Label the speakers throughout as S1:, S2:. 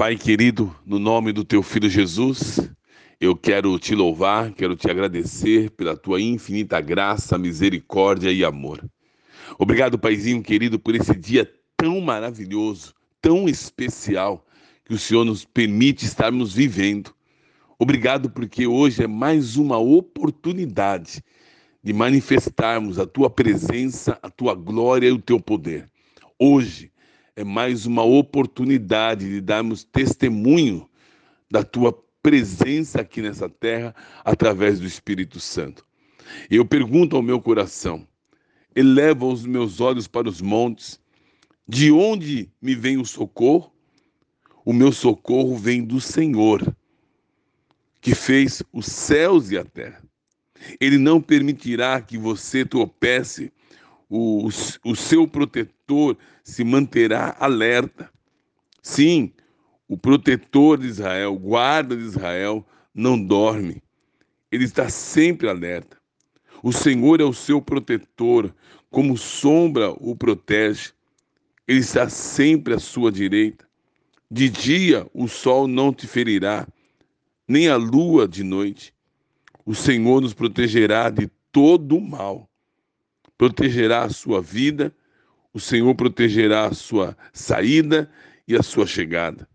S1: Pai querido, no nome do teu filho Jesus, eu quero te louvar, quero te agradecer pela tua infinita graça, misericórdia e amor. Obrigado, Paizinho querido, por esse dia tão maravilhoso, tão especial que o Senhor nos permite estarmos vivendo. Obrigado porque hoje é mais uma oportunidade de manifestarmos a tua presença, a tua glória e o teu poder. Hoje é mais uma oportunidade de darmos testemunho da tua presença aqui nessa terra através do Espírito Santo. Eu pergunto ao meu coração: eleva os meus olhos para os montes, de onde me vem o socorro? O meu socorro vem do Senhor, que fez os céus e a terra. Ele não permitirá que você tropece, o, o seu protetor se manterá alerta. Sim, o protetor de Israel, o guarda de Israel, não dorme. Ele está sempre alerta. O Senhor é o seu protetor, como sombra o protege. Ele está sempre à sua direita. De dia o sol não te ferirá, nem a lua de noite. O Senhor nos protegerá de todo o mal. Protegerá a sua vida, o Senhor protegerá a sua saída e a sua chegada,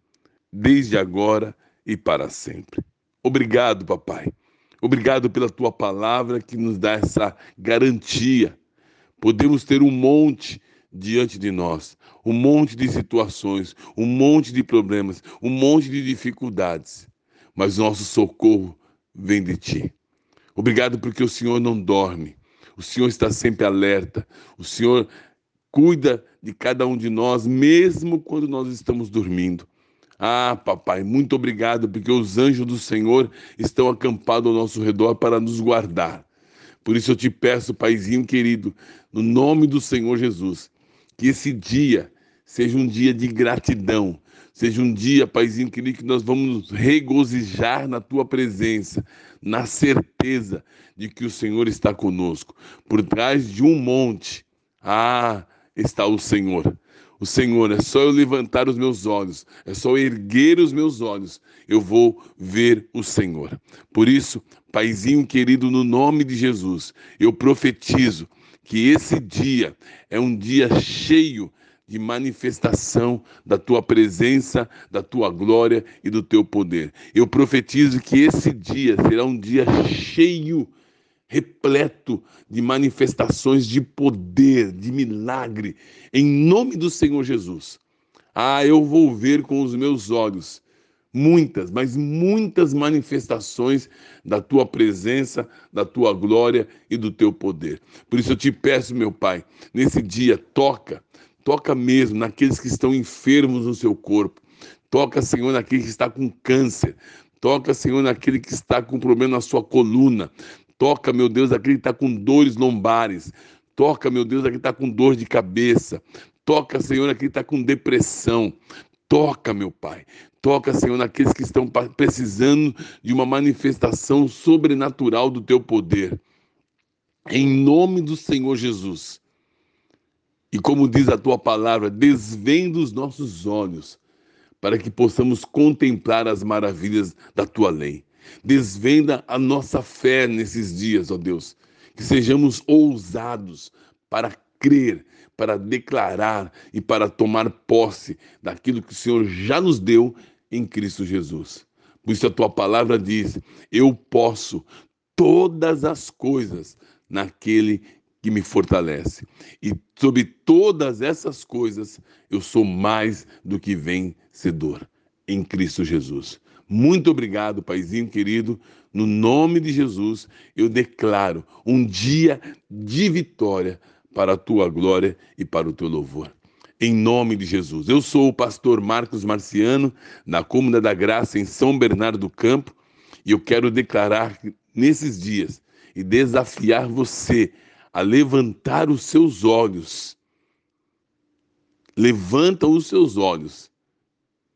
S1: desde agora e para sempre. Obrigado, papai. Obrigado pela tua palavra que nos dá essa garantia. Podemos ter um monte diante de nós, um monte de situações, um monte de problemas, um monte de dificuldades, mas nosso socorro vem de ti. Obrigado porque o Senhor não dorme. O Senhor está sempre alerta. O Senhor cuida de cada um de nós, mesmo quando nós estamos dormindo. Ah, papai, muito obrigado, porque os anjos do Senhor estão acampados ao nosso redor para nos guardar. Por isso eu te peço, paizinho querido, no nome do Senhor Jesus, que esse dia seja um dia de gratidão, seja um dia, paizinho querido, que nós vamos nos regozijar na tua presença, na certeza de que o Senhor está conosco. Por trás de um monte, ah, está o Senhor. O Senhor, é só eu levantar os meus olhos, é só eu erguer os meus olhos, eu vou ver o Senhor. Por isso, Paizinho querido, no nome de Jesus, eu profetizo que esse dia é um dia cheio de manifestação da tua presença, da tua glória e do teu poder. Eu profetizo que esse dia será um dia cheio, repleto de manifestações de poder, de milagre, em nome do Senhor Jesus. Ah, eu vou ver com os meus olhos muitas, mas muitas manifestações da tua presença, da tua glória e do teu poder. Por isso eu te peço, meu Pai, nesse dia, toca Toca mesmo naqueles que estão enfermos no seu corpo. Toca, Senhor, naquele que está com câncer. Toca, Senhor, naquele que está com problema na sua coluna. Toca, meu Deus, aquele que está com dores lombares. Toca, meu Deus, aquele que está com dor de cabeça. Toca, Senhor, aquele que está com depressão. Toca, meu Pai. Toca, Senhor, naqueles que estão precisando de uma manifestação sobrenatural do teu poder. Em nome do Senhor Jesus. E como diz a tua palavra, desvenda os nossos olhos para que possamos contemplar as maravilhas da tua lei. Desvenda a nossa fé nesses dias, ó Deus. Que sejamos ousados para crer, para declarar e para tomar posse daquilo que o Senhor já nos deu em Cristo Jesus. Por isso a tua palavra diz: Eu posso todas as coisas naquele que me fortalece. E sobre todas essas coisas, eu sou mais do que vencedor em Cristo Jesus. Muito obrigado, Paizinho querido. No nome de Jesus, eu declaro um dia de vitória para a tua glória e para o teu louvor. Em nome de Jesus. Eu sou o pastor Marcos Marciano, da Cômoda da Graça, em São Bernardo do Campo, e eu quero declarar nesses dias e desafiar você a levantar os seus olhos. Levanta os seus olhos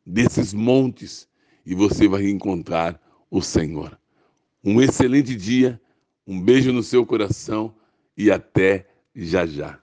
S1: desses montes e você vai encontrar o Senhor. Um excelente dia, um beijo no seu coração e até já já.